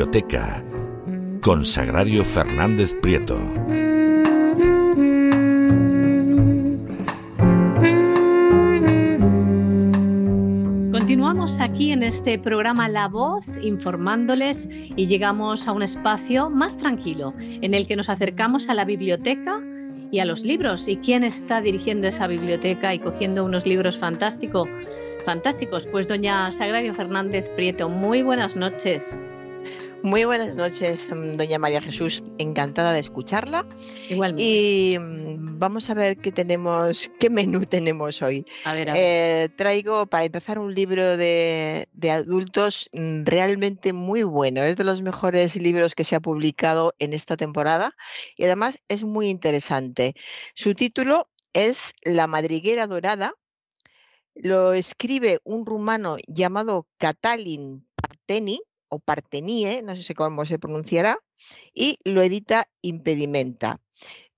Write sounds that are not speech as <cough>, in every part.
Biblioteca con Sagrario Fernández Prieto. Continuamos aquí en este programa La Voz informándoles y llegamos a un espacio más tranquilo en el que nos acercamos a la biblioteca y a los libros. ¿Y quién está dirigiendo esa biblioteca y cogiendo unos libros fantásticos? Fantásticos, pues doña Sagrario Fernández Prieto, muy buenas noches. Muy buenas noches, mm, doña María Jesús. Encantada de escucharla. Igualmente. Y mm, vamos a ver qué tenemos, qué menú <laughs> tenemos hoy. A ver, eh, traigo para empezar un libro de, de, adultos mm, realmente muy bueno. Es de los mejores libros que se ha publicado en esta temporada y además es muy interesante. Su título es La madriguera dorada. Lo escribe un rumano llamado Katalin Parteni o Partenie, no sé cómo se pronunciará, y lo edita Impedimenta.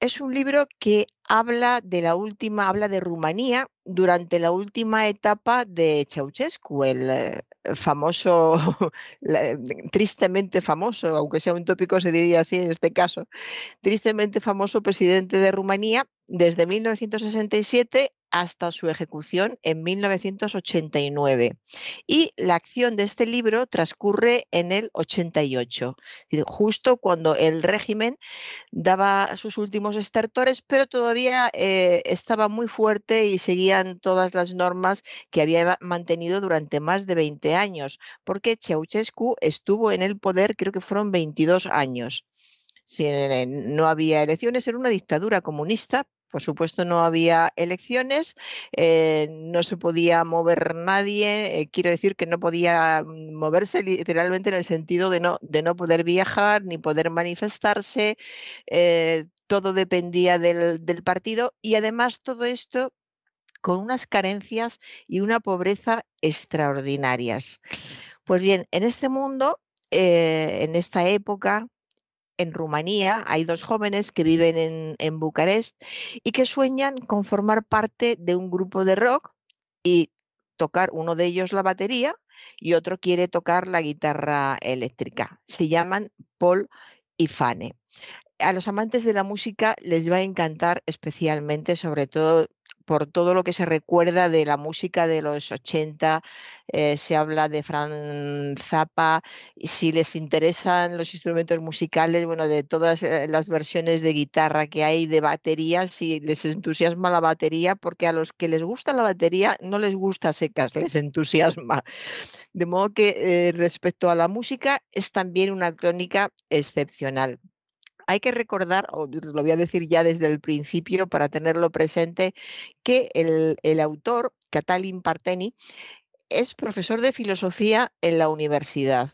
Es un libro que habla de la última, habla de Rumanía durante la última etapa de Ceausescu, el eh, famoso, <laughs> tristemente famoso, aunque sea un tópico se diría así en este caso, tristemente famoso presidente de Rumanía desde 1967 hasta su ejecución en 1989. Y la acción de este libro transcurre en el 88, justo cuando el régimen daba sus últimos estertores, pero todavía eh, estaba muy fuerte y seguían todas las normas que había mantenido durante más de 20 años, porque Ceausescu estuvo en el poder, creo que fueron 22 años. no había elecciones, era una dictadura comunista, por supuesto no había elecciones, eh, no se podía mover nadie, eh, quiero decir que no podía mm, moverse literalmente en el sentido de no, de no poder viajar ni poder manifestarse, eh, todo dependía del, del partido y además todo esto con unas carencias y una pobreza extraordinarias. Pues bien, en este mundo, en esta época, en Rumanía hay dos jóvenes que viven en, Bucarest y que sueñan con formar parte de un grupo de rock y tocar uno de ellos la batería y otro quiere tocar la guitarra eléctrica. Se llaman Paul y Fane. A los amantes de la música les va a encantar especialmente, sobre todo por todo lo que se recuerda de la música de los 80, eh, se habla de Fran Zappa, y si les interesan los instrumentos musicales, bueno, de todas eh, las versiones de guitarra que hay, de batería, si les entusiasma la batería, porque a los que les gusta la batería no les gusta secas, les entusiasma. De modo que eh, respecto a la música es también una crónica excepcional hay que recordar, o lo voy a decir ya desde el principio para tenerlo presente, que el, autor, Catalin Parteni, es profesor de filosofía en la universidad.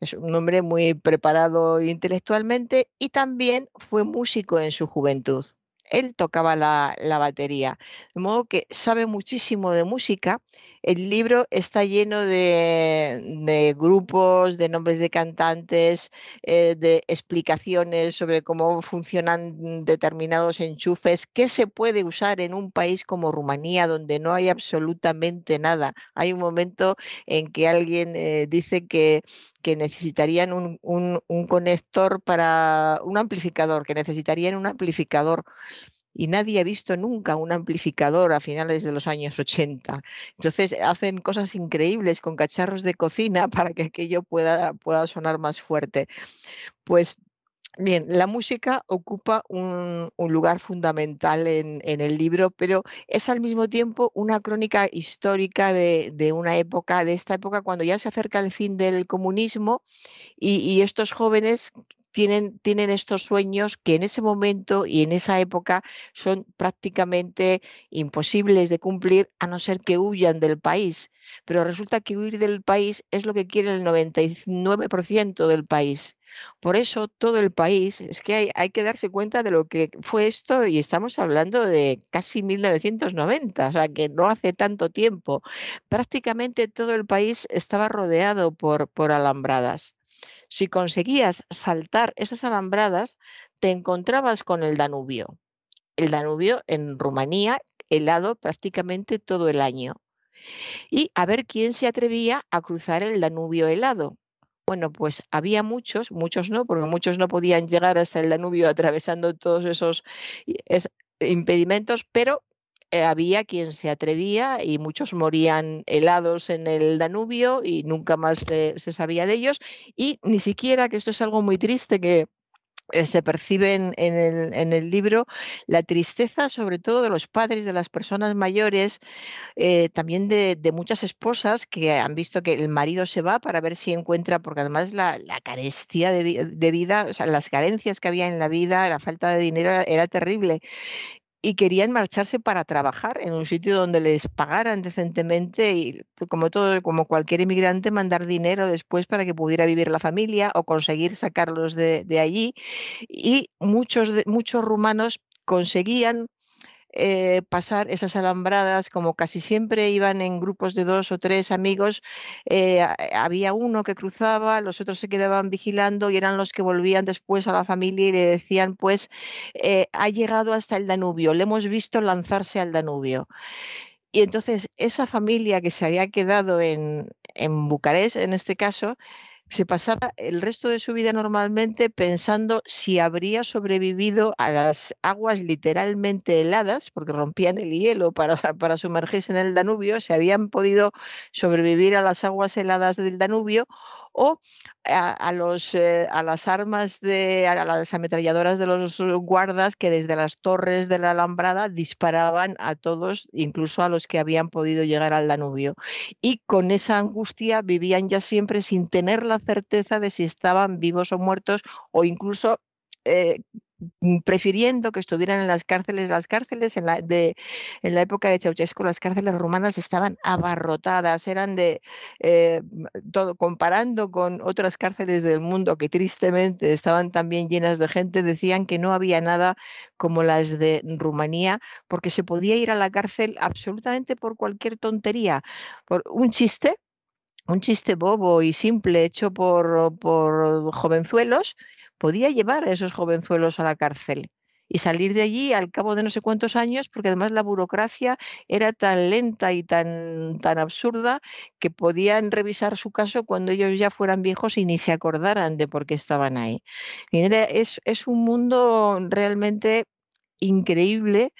Es un hombre muy preparado intelectualmente y también fue músico en su juventud él tocaba la, batería. De modo que sabe muchísimo de música. El libro está lleno de, grupos, de nombres de cantantes, eh, de explicaciones sobre cómo funcionan determinados enchufes, qué se puede usar en un país como Rumanía, donde no hay absolutamente nada. Hay un momento en que alguien eh, dice que que necesitarían un, un, conector para un amplificador, que necesitarían un amplificador y nadie ha visto nunca un amplificador a finales de los años 80. Entonces hacen cosas increíbles con cacharros de cocina <laughs> para que aquello pueda, pueda sonar más fuerte. Pues Bien, la música ocupa un, lugar fundamental en, el libro, pero es al mismo tiempo una crónica histórica de, una época, de esta época cuando ya se acerca el fin del comunismo y, estos jóvenes tienen, tienen, estos sueños que en ese momento y en esa época son prácticamente imposibles de cumplir a no ser que huyan del país. Pero resulta que huir del país es lo que quiere el 99% del país. Por eso todo el país, es que hay, que darse cuenta de lo que fue esto y estamos hablando de casi 1990, o sea que no hace tanto tiempo. Prácticamente todo el país estaba rodeado por, por alambradas. Si conseguías saltar esas alambradas, te encontrabas con el Danubio. El Danubio en Rumanía helado prácticamente todo el año. Y a ver quién se atrevía a cruzar el Danubio helado. Bueno, pues había muchos, muchos no, porque muchos no podían llegar hasta el Danubio atravesando todos esos impedimentos, pero eh, había quien se atrevía y muchos morían helados en el Danubio y nunca más se sabía de ellos. Y ni siquiera, que esto es algo muy triste que se percibe en, el, libro la tristeza sobre todo de los padres, de las personas mayores, eh, también de, muchas esposas que han visto que el marido se va para ver si encuentra, porque además la, carestía de, vida, o sea, las carencias que había en la vida, la falta de dinero era terrible y querían marcharse para trabajar en un sitio donde les pagaran decentemente y como todo como cualquier inmigrante mandar dinero después para que pudiera vivir la familia o conseguir sacarlos de, de allí. Y muchos muchos rumanos conseguían eh, pasar esas alambradas, como casi siempre iban en grupos de dos o tres amigos, eh, había uno que cruzaba, los otros se quedaban vigilando y eran los que volvían después a la familia y le decían, pues eh, ha llegado hasta el Danubio, le hemos visto lanzarse al Danubio. Y entonces esa familia que se había quedado en, en Bucarest, en este caso, se pasaba el resto de su vida normalmente pensando si habría sobrevivido a las aguas literalmente heladas, porque rompían el hielo para, <laughs> para sumergirse en el Danubio, si habían podido sobrevivir a las aguas heladas del Danubio o eh, a las armas de a las ametralladoras de los guardas que desde las torres de la alambrada disparaban a todos, incluso a los que habían podido llegar al Danubio. Y con esa angustia vivían ya siempre sin tener la certeza de si estaban vivos o muertos o incluso eh, prefiriendo que estuvieran en las cárceles. Las cárceles en la, de, en la época de Ceausescu, las cárceles rumanas estaban abarrotadas, eran de eh, todo, comparando con otras cárceles del mundo que tristemente estaban también llenas de gente, decían que no había nada como las de Rumanía, porque se podía ir a la cárcel absolutamente por cualquier tontería, por un chiste un chiste bobo y simple hecho por, por jovenzuelos podía llevar a esos jovenzuelos a la cárcel y salir de allí al cabo de no sé cuántos años, porque además la burocracia era tan lenta y tan, tan absurda que podían revisar su caso cuando ellos ya fueran viejos y ni se acordaran de por qué estaban ahí. Es, es un mundo realmente increíble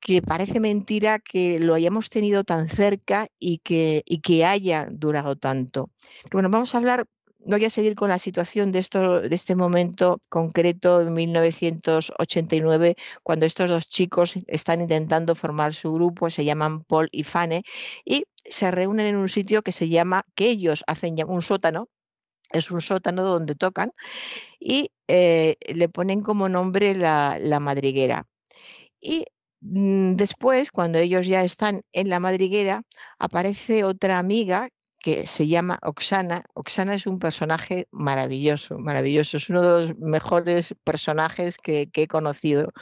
que parece mentira que lo hayamos tenido tan cerca y que, y que haya durado tanto. Bueno, vamos a hablar voy a seguir con la situación de, esto, de este momento concreto en 1989, cuando estos dos chicos están intentando formar su grupo, se llaman Paul y Fane, y se reúnen en un sitio que se llama, que ellos hacen un sótano, es un sótano donde tocan, y eh, le ponen como nombre la, madriguera. Y Mm, después, cuando ellos ya están en la madriguera, aparece otra amiga que se llama Oksana. Oksana es un personaje maravilloso, maravilloso. Es uno de los mejores personajes que, he conocido.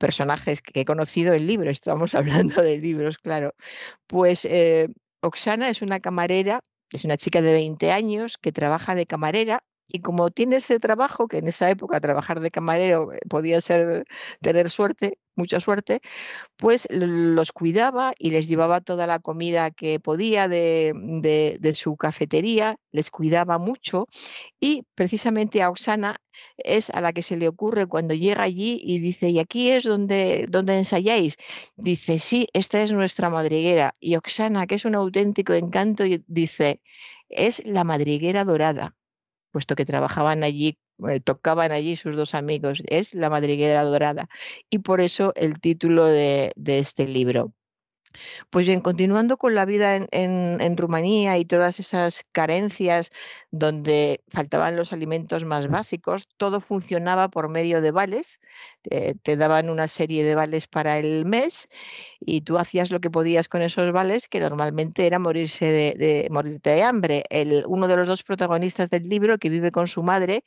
Personajes que he conocido en libros, estamos <laughs> hablando de libros, claro. Pues eh, Oksana es una camarera, es una chica de 20 años que trabaja de camarera y como tiene ese trabajo, que en esa época trabajar de camarero eh, podía ser tener suerte, mucha suerte, pues los cuidaba y les llevaba toda la comida que podía de, de, su cafetería, les cuidaba mucho y precisamente a Oksana es a la que se le ocurre cuando llega allí y dice, ¿y aquí es donde, donde ensayáis? Dice, sí, esta es nuestra madriguera. Y Oksana, que es un auténtico encanto, dice, es la madriguera dorada puesto que trabajaban allí, eh, tocaban allí sus dos amigos, es La Madriguera Dorada. Y por eso el título de, de este libro. Pues bien, continuando con la vida en, Rumanía y todas esas carencias donde faltaban los alimentos más básicos, todo funcionaba por medio de vales. te daban una serie de vales para el mes y tú hacías lo que podías con esos vales, que normalmente era morirse de, morirte de hambre. El, uno de los dos protagonistas del libro, que vive con su madre,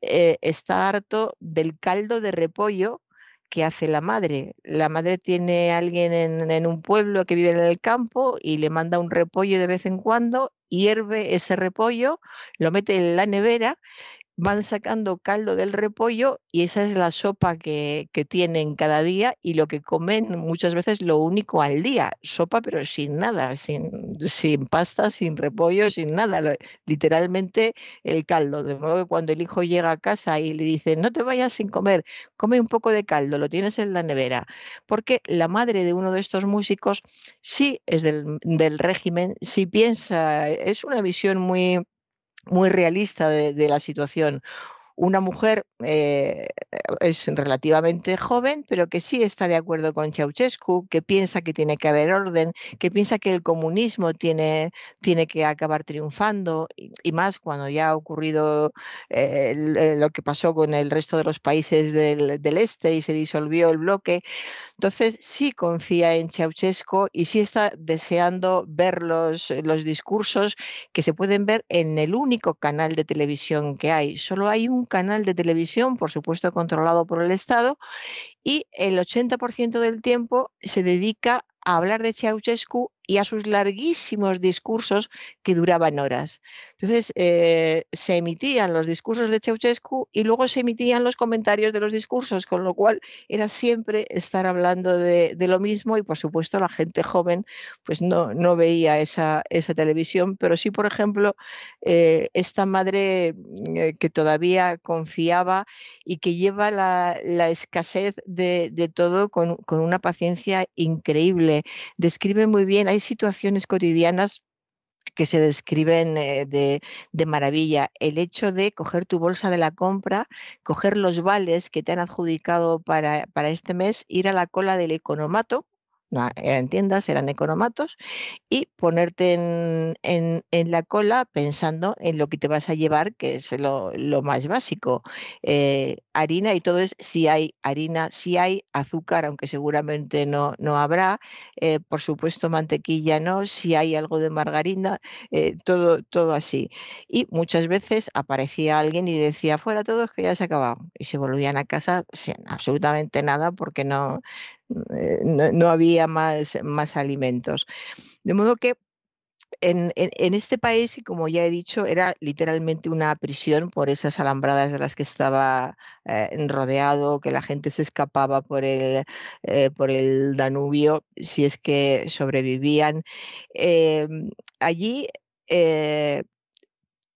eh, está harto del caldo de repollo ¿qué hace la madre? La madre tiene a alguien en, en, un pueblo que vive en el campo y le manda un repollo de vez en cuando, hierve ese repollo, lo mete en la nevera van sacando caldo del repollo y esa es la sopa que, tienen cada día y lo que comen muchas veces lo único al día, sopa pero sin nada, sin, sin pasta, sin repollo, sin nada, literalmente el caldo. De modo que cuando el hijo llega a casa y le dice, no te vayas sin comer, come un poco de caldo, lo tienes en la nevera, porque la madre de uno de estos músicos sí es del, del régimen, sí piensa, es una visión muy muy realista de, la situación. Una mujer eh, es relativamente joven, pero que sí está de acuerdo con Ceausescu, que piensa que tiene que haber orden, que piensa que el comunismo tiene, tiene que acabar triunfando, y, más cuando ya ha ocurrido eh, eh, lo que pasó con el resto de los países del, del este y se disolvió el bloque. Entonces, sí confía en Ceausescu y sí está deseando ver los, los discursos que se pueden ver en el único canal de televisión que hay. Solo hay un canal de televisión, por supuesto controlado por el Estado, y el 80% del tiempo se dedica a hablar de Ceausescu y a sus larguísimos discursos que duraban horas. Entonces, eh, se emitían los discursos de Ceausescu y luego se emitían los comentarios de los discursos, con lo cual era siempre estar hablando de, lo mismo y, por supuesto, la gente joven pues no, no veía esa, esa televisión, pero sí, por ejemplo, eh, esta madre eh, que todavía confiaba y que lleva la, escasez de, todo con, con, una paciencia increíble. Describe muy bien, situaciones cotidianas que se describen eh, de, maravilla. El hecho de coger tu bolsa de la compra, coger los vales que te han adjudicado para, para este mes, ir a la cola del economato, no eran tiendas, eran economatos, y ponerte en, la cola pensando en lo que te vas a llevar, que es lo, más básico. Eh, harina y todo es si hay harina, si hay azúcar, aunque seguramente no, no habrá, eh, por supuesto mantequilla no, si hay algo de margarina, eh, todo, todo así. Y muchas veces aparecía alguien y decía, fuera todo, es que ya se ha acabado. Y se volvían a casa sin absolutamente nada porque no, eh, no, había más, más alimentos. De modo que en, este país, como ya he dicho, era literalmente una prisión por esas alambradas de las que estaba eh, rodeado, que la gente se escapaba por el, eh, por el Danubio si es que sobrevivían. Em, allí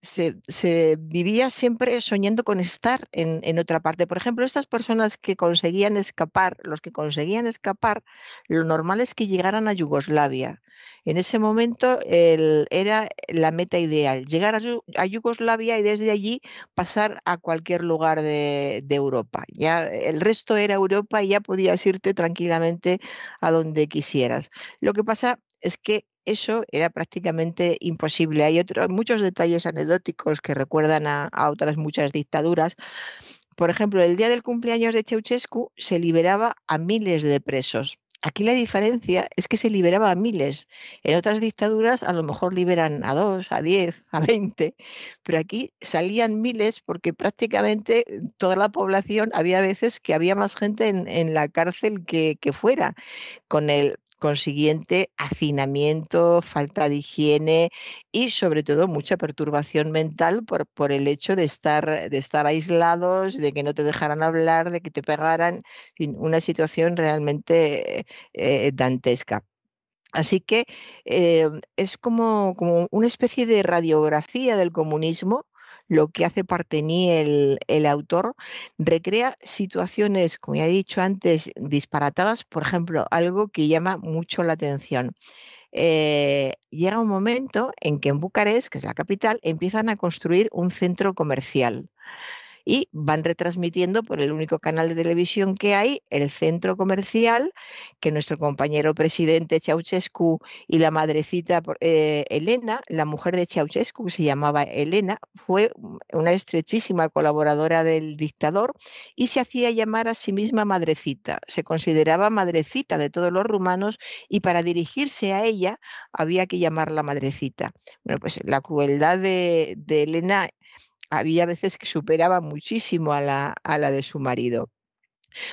se, vivía siempre soñando con estar en, otra parte. Por ejemplo, estas personas que conseguían escapar, los que conseguían escapar, lo normal es que llegaran a Yugoslavia. En ese momento era la meta ideal, llegar a, Yugoslavia y desde allí pasar a cualquier lugar de, de, Europa. Ya el resto era Europa y ya podías irte tranquilamente a donde quisieras. Lo que pasa es que eso era prácticamente imposible. Hay otros, muchos detalles anecdóticos que recuerdan a, otras muchas dictaduras. Por ejemplo, el día del cumpleaños de Ceausescu se liberaba a miles de presos. Aquí la diferencia es que se liberaba a miles. En otras dictaduras a lo mejor liberan a dos, a diez, a veinte, pero aquí salían miles porque prácticamente toda la población, había veces que había más gente en, la cárcel que, que fuera, con el consiguiente hacinamiento, falta de higiene y sobre todo mucha perturbación mental por, por el hecho de estar, de estar aislados, de que no te dejaran hablar, de que te pegaran, una situación realmente eh, dantesca. Así que eh, es como, como, una especie de radiografía del comunismo lo que hace Partení, el, el autor, recrea situaciones, como ya he dicho antes, disparatadas, por ejemplo, algo que llama mucho la atención. Eh, llega un momento en que en Bucarest, que es la capital, empiezan a construir un centro comercial y van retransmitiendo por el único canal de televisión que hay, el centro comercial, que nuestro compañero presidente Ceausescu y la madrecita eh, Elena, la mujer de Ceausescu, que se llamaba Elena, fue una estrechísima colaboradora del dictador y se hacía llamar a sí misma madrecita. Se consideraba madrecita de todos los rumanos y para dirigirse a ella había que llamarla madrecita. Bueno, pues la crueldad de, de Elena había veces que superaba muchísimo a la, a la de su marido.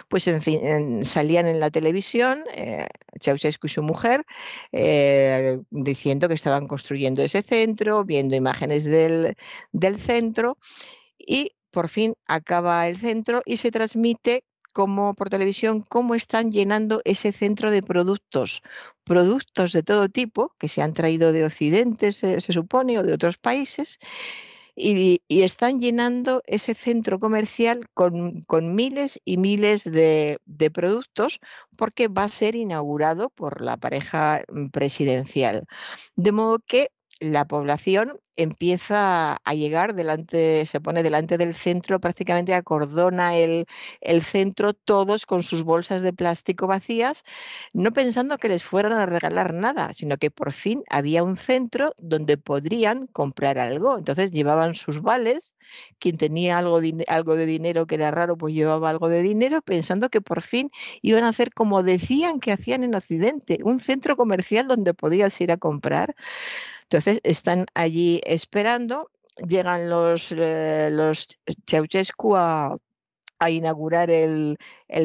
Pues en fin, salían en la televisión eh, Ceausescu y su mujer eh, diciendo que estaban construyendo ese centro, viendo imágenes del, del centro y por fin acaba el centro y se transmite como por televisión cómo están llenando ese centro de productos, productos de todo tipo que se han traído de Occidente, se supone, o de otros países, y, están llenando ese centro comercial con, miles y miles de, de, productos porque va a ser inaugurado por la pareja mm, presidencial. De modo que la población empieza a llegar delante, se pone delante del centro, prácticamente acordona el, el, centro, todos con sus bolsas de plástico vacías, no pensando que les fueran a regalar nada, sino que por fin había un centro donde podrían comprar algo. Entonces llevaban sus vales, quien tenía algo, algo de dinero que era raro, pues llevaba algo de dinero, pensando que por fin iban a hacer como decían que hacían en Occidente, un centro comercial donde podías ir a comprar. Entonces están allí esperando, llegan los, eh, los Ceausescu a, inaugurar el,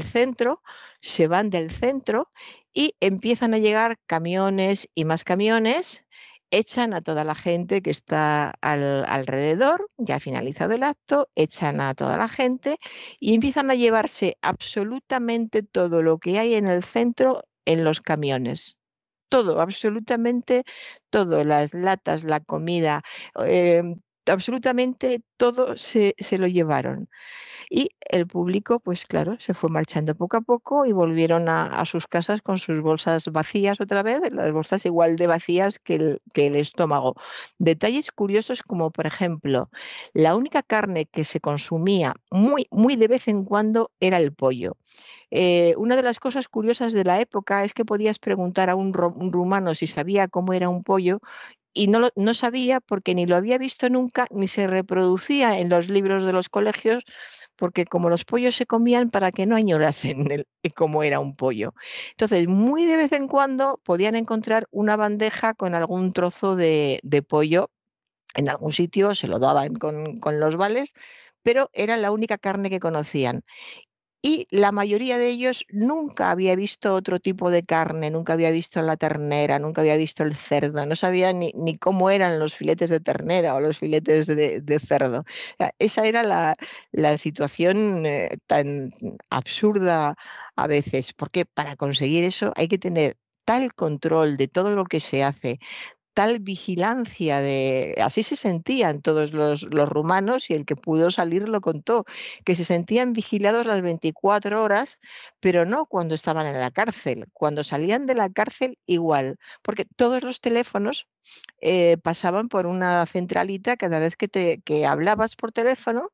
centro, se van del centro y empiezan a llegar camiones y más camiones, echan a toda la gente que está alrededor, ya ha finalizado el acto, echan a toda la gente y empiezan a llevarse absolutamente todo lo que hay en el centro en los camiones todo, absolutamente todo, las latas, la comida, em, absolutamente todo se, lo llevaron. Y el público, pues claro, se fue marchando poco a poco y volvieron a, sus casas con sus bolsas vacías otra vez, las bolsas igual de vacías que el, que el estómago. Detalles curiosos como, por ejemplo, la única carne que se consumía muy, muy de vez en cuando era el pollo. Eh, una de las cosas curiosas de la época es que podías preguntar a un, rumano si sabía cómo era un pollo y no, no sabía porque ni lo había visto nunca ni se reproducía en los libros de los colegios porque como los pollos se comían para que no añorasen el, cómo era un pollo. Entonces, muy de vez en cuando podían encontrar una bandeja con algún trozo de, pollo en algún sitio, se lo daban con, con los vales, pero era la única carne que conocían y la mayoría de ellos nunca había visto otro tipo de carne, nunca había visto la ternera, nunca había visto el cerdo, no sabía ni, cómo eran los filetes de ternera o los filetes de, cerdo. esa era la, situación eh, tan absurda a veces, porque para conseguir eso hay que tener tal control de todo lo que se hace, tal vigilancia de así se sentían todos los, los, rumanos y el que pudo salir lo contó, que se sentían vigilados las 24 horas, pero no cuando estaban en la cárcel, cuando salían de la cárcel igual, porque todos los teléfonos eh, pasaban por una centralita cada vez que, te, que hablabas por teléfono,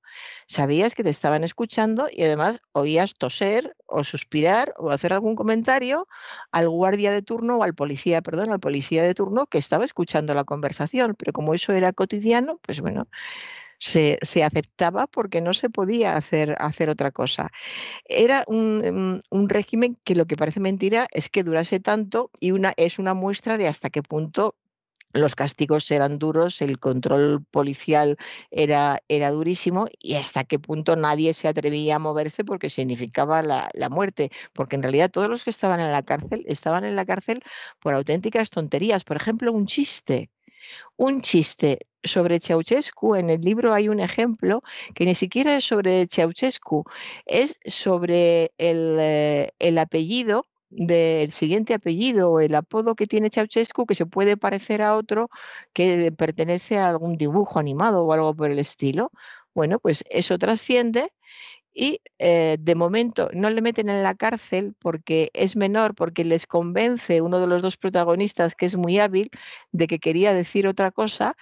sabías que te estaban escuchando y además oías toser o suspirar o hacer algún comentario al guardia de turno o al policía, perdón, al policía de turno que estaba escuchando la conversación, pero como eso era cotidiano, pues bueno, se, aceptaba porque no se podía hacer, hacer otra cosa. Era un, un, régimen que lo que parece mentira es que durase tanto y una, es una muestra de hasta qué punto los castigos eran duros, el control policial era, era, durísimo y hasta qué punto nadie se atrevía a moverse porque significaba la, la, muerte, porque en realidad todos los que estaban en la cárcel estaban en la cárcel por auténticas tonterías. Por ejemplo, un chiste. Un chiste sobre Ceausescu, en el libro hay un ejemplo que ni siquiera es sobre Ceausescu, es sobre el, eh, el apellido del siguiente apellido o el apodo que tiene Ceausescu que se puede parecer a otro que pertenece a algún dibujo animado o algo por el estilo. Bueno, pues eso trasciende y eh, de momento no le meten en la cárcel porque es menor, porque les convence uno de los dos protagonistas que es muy hábil de que quería decir otra cosa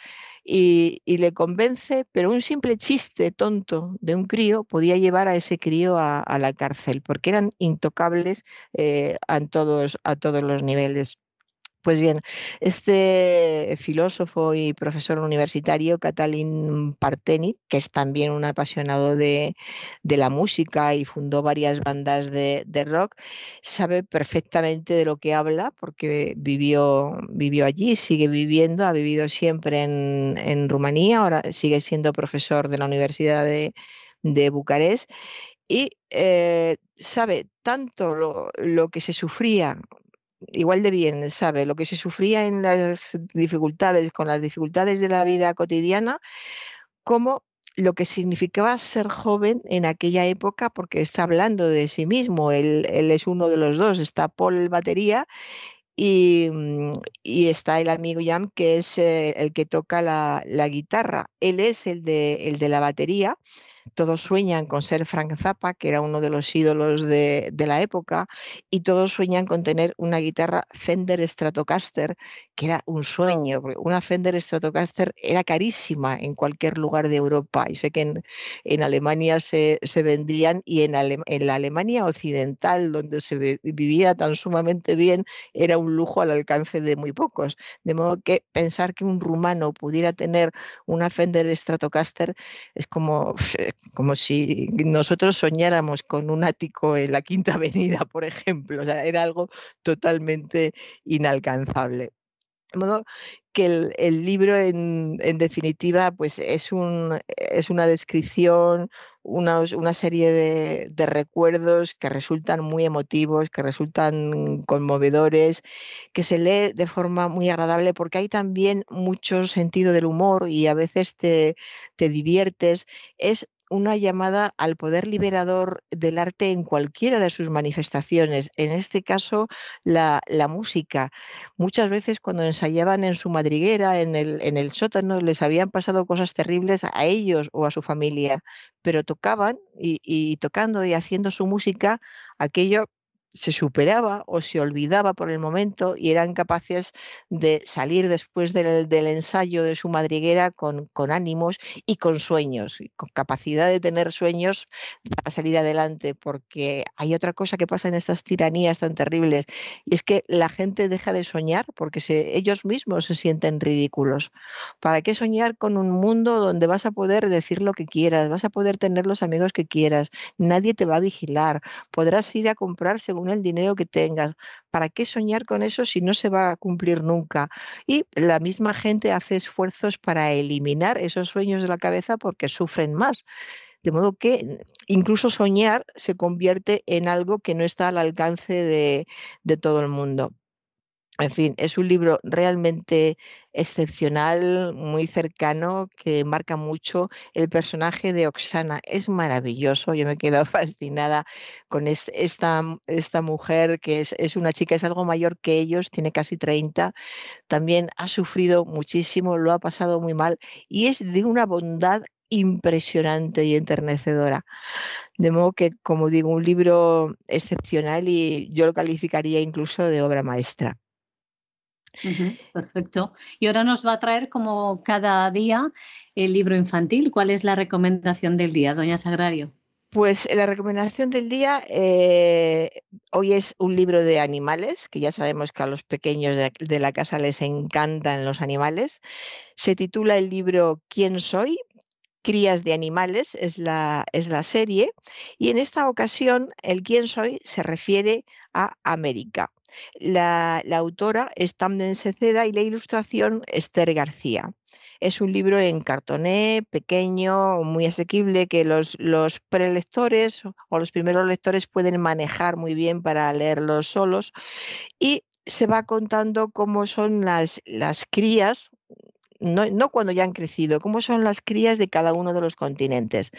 y, le convence, pero un simple chiste tonto de un crío podía llevar a ese crío a, la cárcel, porque eran intocables eh, a, todos, a todos los niveles. Pues bien, este filósofo y profesor universitario, Catalin Parteni, que es también un apasionado de, la música y fundó varias bandas de, rock, sabe perfectamente de lo que habla porque vivió, vivió allí, sigue viviendo, ha vivido siempre en, Rumanía, ahora sigue siendo profesor de la Universidad de, Bucarest y eh, sabe tanto lo, lo, que se sufría igual de bien sabe lo que se sufría en las dificultades, con las dificultades de la vida cotidiana, como lo que significaba ser joven en aquella época, porque está hablando de sí mismo, él, es uno de los dos, está Paul batería y, mm, está el amigo Jam, que es eh, el que toca la, guitarra. Él es el de, el de la batería todos sueñan con ser Frank Zappa, que era uno de los ídolos de, la época, y todos sueñan con tener una guitarra Fender Stratocaster, que era un sueño, porque una Fender Stratocaster era carísima en cualquier lugar de Europa. Y sé que en, Alemania se, vendían y en, en, la Alemania occidental, donde se vivía tan sumamente bien, era un lujo al alcance de muy pocos. De modo que pensar que un rumano pudiera tener una Fender Stratocaster es como como si nosotros soñáramos con un ático en la Quinta <laughs> Avenida, por ejemplo. Era algo totalmente inalcanzable. De modo que el, libro, en, definitiva, pues es, un, es una descripción, una, serie de, de, recuerdos que resultan muy emotivos, que resultan conmovedores, que se lee de forma muy agradable porque hay también mucho sentido del humor y a veces te, te diviertes. Es una llamada al poder liberador del arte en cualquiera de sus manifestaciones, en este caso la, música. Muchas veces cuando ensayaban en su madriguera, en el, en el sótano, les habían pasado cosas terribles a ellos o a su familia, pero tocaban y, y tocando y haciendo su música, aquello se superaba o se olvidaba por el momento y eran capaces de salir después del, ensayo de su madriguera con, ánimos y con sueños, con capacidad de tener sueños para salir adelante, porque hay otra cosa que pasa en estas tiranías tan terribles y es que la gente deja de soñar porque ellos mismos se sienten ridículos. ¿Para qué soñar con un mundo donde vas a poder decir lo que quieras, vas a poder tener los amigos que quieras, nadie te va a vigilar, podrás ir a comprar según el dinero que tengas. ¿Para qué soñar con eso si no se va a cumplir nunca? Y la misma gente hace esfuerzos para eliminar esos sueños de la cabeza porque sufren más. De modo que incluso soñar se convierte en algo que no está al alcance de, de todo el mundo. En fin, es un libro realmente excepcional, muy cercano, que marca mucho el personaje de Oksana. Es maravilloso, yo me he quedado <laughs> fascinada con esta, esta mujer que es, es, una chica, es algo mayor que ellos, tiene casi 30, también ha sufrido muchísimo, lo ha pasado muy mal y es de una bondad impresionante y enternecedora. De modo que, como digo, un libro excepcional y yo lo calificaría incluso de obra maestra perfecto. Y ahora nos va a traer como cada día el libro infantil. ¿Cuál es la recomendación del día, doña Sagrario? Pues la recomendación del día eh, hoy es un libro de animales, que ya sabemos que a los pequeños de, la casa les encantan los animales. Se titula el libro ¿Quién soy? Crías de Animales es la, es la serie y en esta ocasión el quién soy se refiere a América. La, autora es Tamden Seceda y la ilustración Esther García. Es un libro en cartoné, pequeño, muy asequible, que los, los prelectores o los primeros lectores pueden manejar muy bien para leerlos solos. Y se va contando cómo son las, las crías, no, no, cuando ya han crecido, cómo son las crías de cada uno de los continentes.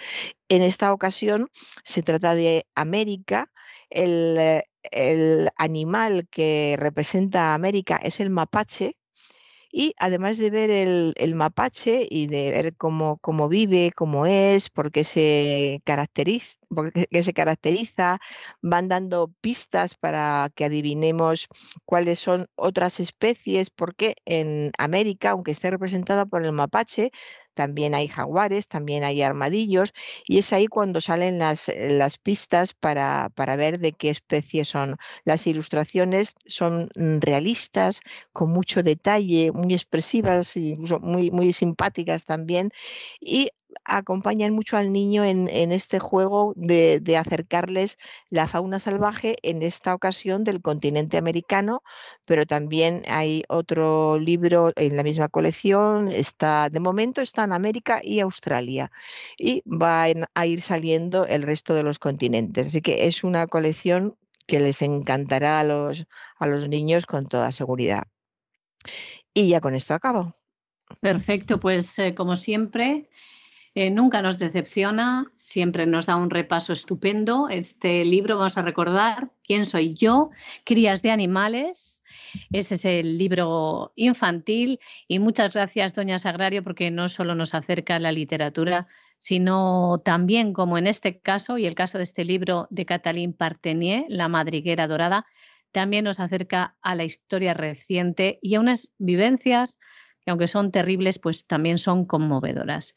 En esta ocasión se trata de América, el, el animal que representa a América es el mapache, y además de ver el, mapache y de ver cómo, cómo vive, cómo es, por qué se, caracteriza, porque se caracteriza, van dando pistas para que adivinemos cuáles son otras especies, porque en América, aunque esté representada por el mapache, también hay jaguares, también hay armadillos, y es ahí cuando salen las, las pistas para, para, ver de qué especie son. Las ilustraciones son mm, realistas, con mucho detalle, muy expresivas, incluso muy, muy simpáticas también, y acompañan mucho al niño en, este juego de, acercarles la fauna salvaje, en esta ocasión del continente americano, pero también hay otro libro en la misma colección, está, de momento está en América y Australia, y va a ir saliendo el resto de los continentes. Así que es una colección que les encantará a los, a los niños con toda seguridad. Y ya con esto acabo. Perfecto, pues eh, como siempre, eh, nunca nos decepciona, siempre nos da un repaso estupendo. Este libro, vamos a recordar, ¿Quién soy yo? Crías de animales. Ese es el libro infantil y muchas gracias, doña Sagrario, porque no solo nos acerca a la literatura, sino también, como en este caso y el caso de este libro de Catalín Partenier, La madriguera dorada, también nos acerca a la historia reciente y a unas vivencias que aunque son terribles, pues también son conmovedoras.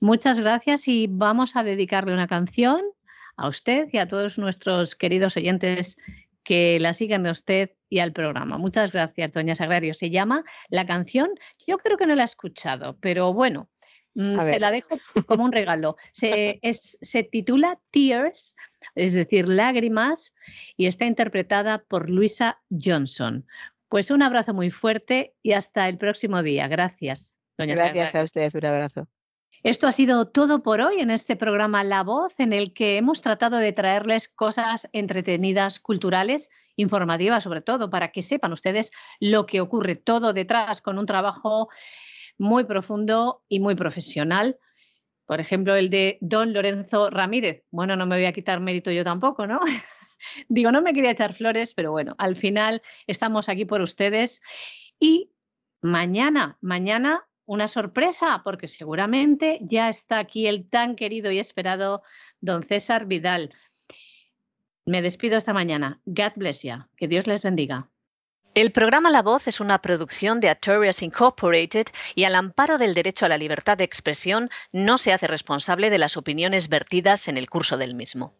Muchas gracias y vamos a dedicarle una canción a usted y a todos nuestros queridos oyentes que la sigan a usted y al programa. Muchas gracias, doña Sagrario. Se llama la canción, yo creo que no la he escuchado, pero bueno, mm, se la dejo como un regalo. Se, <laughs> se titula Tears, es decir, lágrimas, y está interpretada por Luisa Johnson. Pues un abrazo muy fuerte y hasta el próximo día. Gracias. Doña Gracias a usted, un abrazo. Esto ha sido todo por hoy en este programa La Voz, en el que hemos tratado de traerles cosas entretenidas, culturales, informativas sobre todo, para que sepan ustedes lo que ocurre todo detrás con un trabajo muy profundo y muy profesional. Por ejemplo, el de don Lorenzo Ramírez. Bueno, no me voy a quitar mérito yo tampoco, ¿no? <laughs> Digo, no me quería echar flores, pero bueno, al final estamos aquí por ustedes. Y mañana, mañana una sorpresa, porque seguramente ya está aquí el tan querido y esperado don César Vidal. Me despido esta mañana. God bless you. Que Dios les bendiga. El programa La Voz es una producción de Artorias Incorporated y al amparo del derecho a la libertad de expresión no se hace responsable de las opiniones vertidas en el curso del mismo.